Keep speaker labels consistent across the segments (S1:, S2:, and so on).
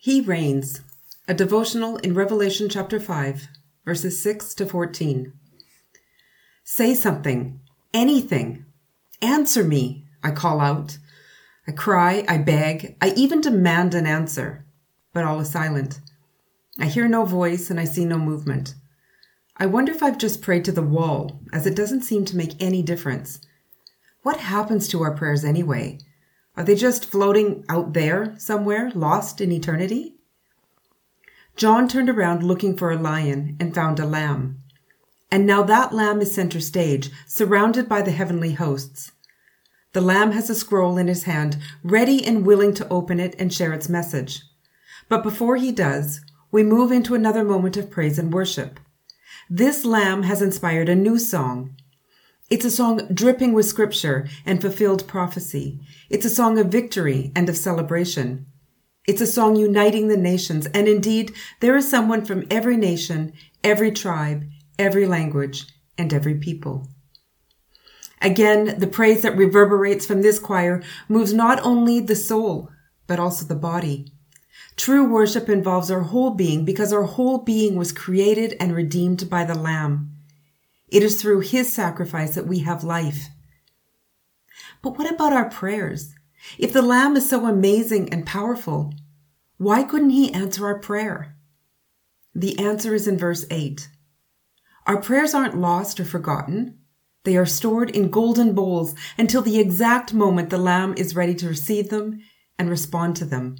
S1: He reigns, a devotional in Revelation chapter 5, verses 6 to 14. Say something, anything. Answer me, I call out. I cry, I beg, I even demand an answer, but all is silent. I hear no voice and I see no movement. I wonder if I've just prayed to the wall, as it doesn't seem to make any difference. What happens to our prayers anyway? Are they just floating out there somewhere, lost in eternity? John turned around looking for a lion and found a lamb. And now that lamb is center stage, surrounded by the heavenly hosts. The lamb has a scroll in his hand, ready and willing to open it and share its message. But before he does, we move into another moment of praise and worship. This lamb has inspired a new song, it's a song dripping with scripture and fulfilled prophecy. It's a song of victory and of celebration. It's a song uniting the nations. And indeed, there is someone from every nation, every tribe, every language, and every people. Again, the praise that reverberates from this choir moves not only the soul, but also the body. True worship involves our whole being because our whole being was created and redeemed by the Lamb. It is through his sacrifice that we have life. But what about our prayers? If the Lamb is so amazing and powerful, why couldn't he answer our prayer? The answer is in verse 8. Our prayers aren't lost or forgotten. They are stored in golden bowls until the exact moment the Lamb is ready to receive them and respond to them.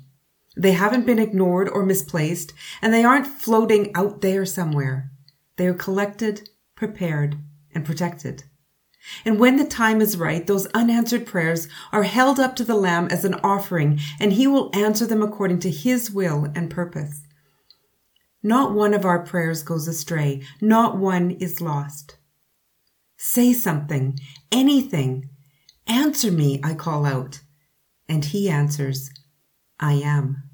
S1: They haven't been ignored or misplaced, and they aren't floating out there somewhere. They are collected prepared, and protected. And when the time is right, those unanswered prayers are held up to the Lamb as an offering, and he will answer them according to his will and purpose. Not one of our prayers goes astray. Not one is lost. Say something, anything. Answer me, I call out. And he answers, I am.